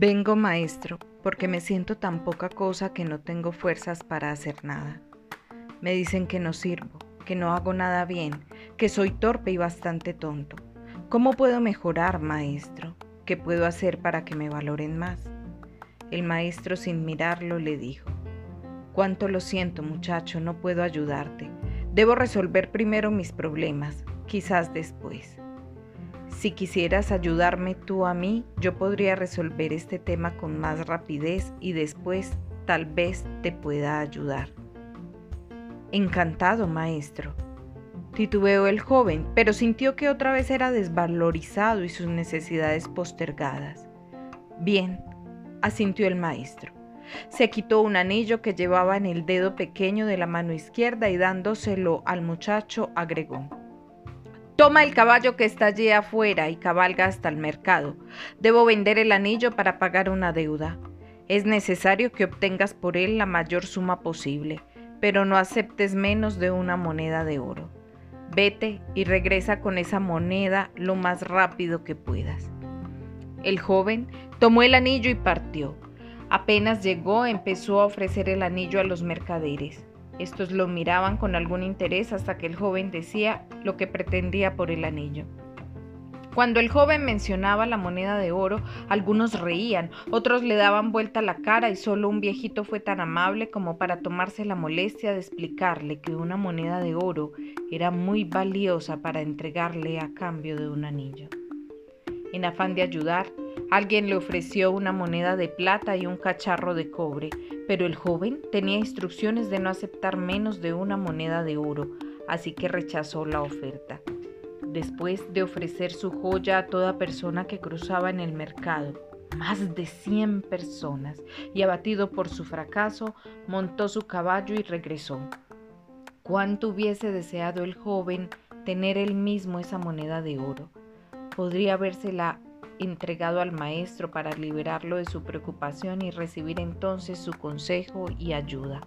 Vengo, maestro, porque me siento tan poca cosa que no tengo fuerzas para hacer nada. Me dicen que no sirvo, que no hago nada bien, que soy torpe y bastante tonto. ¿Cómo puedo mejorar, maestro? ¿Qué puedo hacer para que me valoren más? El maestro sin mirarlo le dijo, Cuánto lo siento, muchacho, no puedo ayudarte. Debo resolver primero mis problemas, quizás después. Si quisieras ayudarme tú a mí, yo podría resolver este tema con más rapidez y después tal vez te pueda ayudar. Encantado, maestro. Titubeó el joven, pero sintió que otra vez era desvalorizado y sus necesidades postergadas. Bien, asintió el maestro. Se quitó un anillo que llevaba en el dedo pequeño de la mano izquierda y dándoselo al muchacho agregó. Toma el caballo que está allí afuera y cabalga hasta el mercado. Debo vender el anillo para pagar una deuda. Es necesario que obtengas por él la mayor suma posible, pero no aceptes menos de una moneda de oro. Vete y regresa con esa moneda lo más rápido que puedas. El joven tomó el anillo y partió. Apenas llegó, empezó a ofrecer el anillo a los mercaderes. Estos lo miraban con algún interés hasta que el joven decía lo que pretendía por el anillo. Cuando el joven mencionaba la moneda de oro, algunos reían, otros le daban vuelta la cara y solo un viejito fue tan amable como para tomarse la molestia de explicarle que una moneda de oro era muy valiosa para entregarle a cambio de un anillo. En afán de ayudar, alguien le ofreció una moneda de plata y un cacharro de cobre, pero el joven tenía instrucciones de no aceptar menos de una moneda de oro, así que rechazó la oferta. Después de ofrecer su joya a toda persona que cruzaba en el mercado, más de 100 personas, y abatido por su fracaso, montó su caballo y regresó. Cuánto hubiese deseado el joven tener él mismo esa moneda de oro podría habérsela entregado al maestro para liberarlo de su preocupación y recibir entonces su consejo y ayuda.